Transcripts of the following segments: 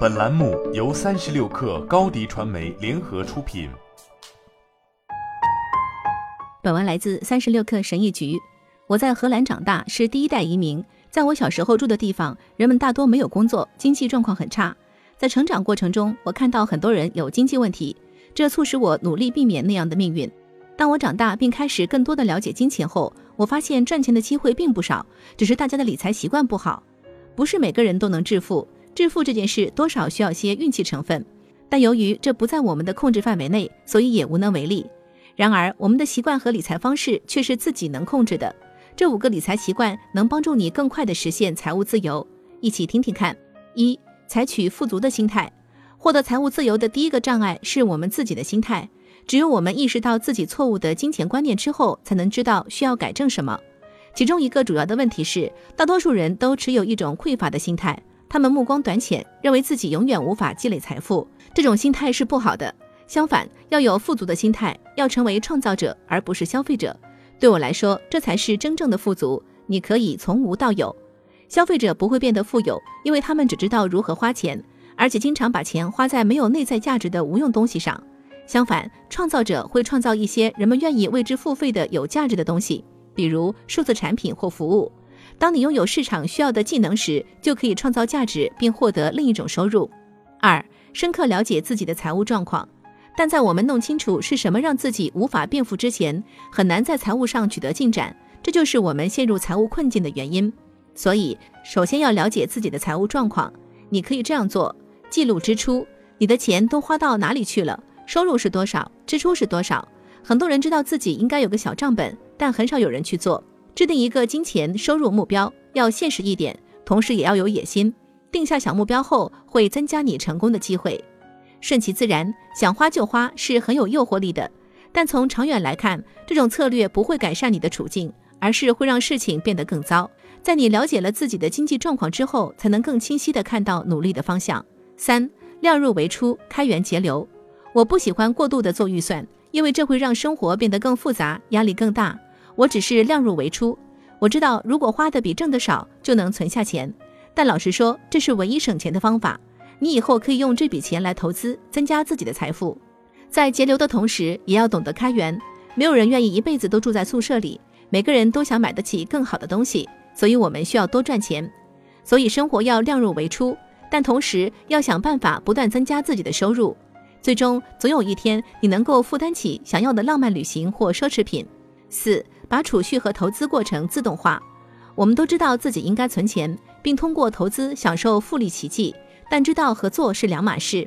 本栏目由三十六氪高低传媒联合出品。本文来自三十六氪神译局。我在荷兰长大，是第一代移民。在我小时候住的地方，人们大多没有工作，经济状况很差。在成长过程中，我看到很多人有经济问题，这促使我努力避免那样的命运。当我长大并开始更多的了解金钱后，我发现赚钱的机会并不少，只是大家的理财习惯不好。不是每个人都能致富，致富这件事多少需要些运气成分，但由于这不在我们的控制范围内，所以也无能为力。然而，我们的习惯和理财方式却是自己能控制的。这五个理财习惯能帮助你更快地实现财务自由，一起听听看。一、采取富足的心态。获得财务自由的第一个障碍是我们自己的心态。只有我们意识到自己错误的金钱观念之后，才能知道需要改正什么。其中一个主要的问题是，大多数人都持有一种匮乏的心态，他们目光短浅，认为自己永远无法积累财富。这种心态是不好的。相反，要有富足的心态，要成为创造者而不是消费者。对我来说，这才是真正的富足。你可以从无到有。消费者不会变得富有，因为他们只知道如何花钱，而且经常把钱花在没有内在价值的无用东西上。相反，创造者会创造一些人们愿意为之付费的有价值的东西。比如数字产品或服务，当你拥有市场需要的技能时，就可以创造价值并获得另一种收入。二、深刻了解自己的财务状况，但在我们弄清楚是什么让自己无法变富之前，很难在财务上取得进展，这就是我们陷入财务困境的原因。所以，首先要了解自己的财务状况。你可以这样做：记录支出，你的钱都花到哪里去了？收入是多少？支出是多少？很多人知道自己应该有个小账本。但很少有人去做。制定一个金钱收入目标，要现实一点，同时也要有野心。定下小目标后，会增加你成功的机会。顺其自然，想花就花是很有诱惑力的。但从长远来看，这种策略不会改善你的处境，而是会让事情变得更糟。在你了解了自己的经济状况之后，才能更清晰地看到努力的方向。三，量入为出，开源节流。我不喜欢过度的做预算，因为这会让生活变得更复杂，压力更大。我只是量入为出，我知道如果花的比挣的少，就能存下钱。但老实说，这是唯一省钱的方法。你以后可以用这笔钱来投资，增加自己的财富。在节流的同时，也要懂得开源。没有人愿意一辈子都住在宿舍里，每个人都想买得起更好的东西，所以我们需要多赚钱。所以生活要量入为出，但同时要想办法不断增加自己的收入。最终，总有一天你能够负担起想要的浪漫旅行或奢侈品。四。把储蓄和投资过程自动化。我们都知道自己应该存钱，并通过投资享受复利奇迹，但知道和做是两码事。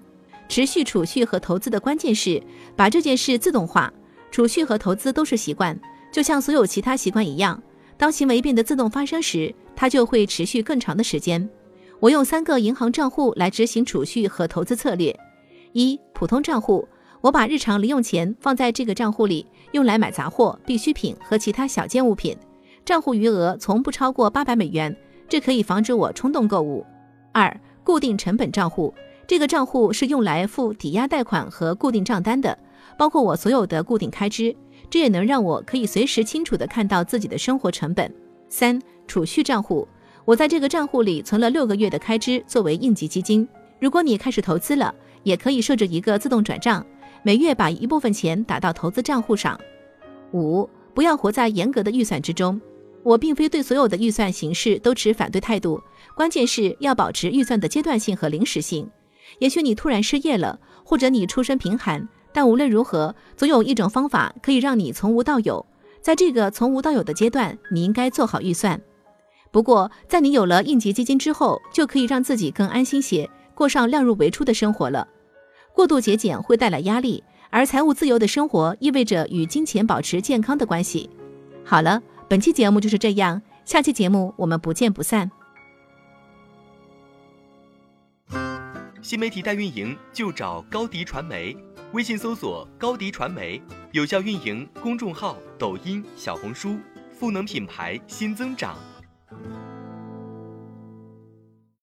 持续储蓄和投资的关键是把这件事自动化。储蓄和投资都是习惯，就像所有其他习惯一样。当行为变得自动发生时，它就会持续更长的时间。我用三个银行账户来执行储蓄和投资策略：一、普通账户。我把日常零用钱放在这个账户里，用来买杂货、必需品和其他小件物品。账户余额从不超过八百美元，这可以防止我冲动购物。二、固定成本账户，这个账户是用来付抵押贷款和固定账单的，包括我所有的固定开支。这也能让我可以随时清楚地看到自己的生活成本。三、储蓄账户，我在这个账户里存了六个月的开支作为应急基金。如果你开始投资了，也可以设置一个自动转账。每月把一部分钱打到投资账户上。五，不要活在严格的预算之中。我并非对所有的预算形式都持反对态度，关键是要保持预算的阶段性和临时性。也许你突然失业了，或者你出身贫寒，但无论如何，总有一种方法可以让你从无到有。在这个从无到有的阶段，你应该做好预算。不过，在你有了应急基金之后，就可以让自己更安心些，过上量入为出的生活了。过度节俭会带来压力，而财务自由的生活意味着与金钱保持健康的关系。好了，本期节目就是这样，下期节目我们不见不散。新媒体代运营就找高迪传媒，微信搜索高迪传媒，有效运营公众号、抖音、小红书，赋能品牌新增长。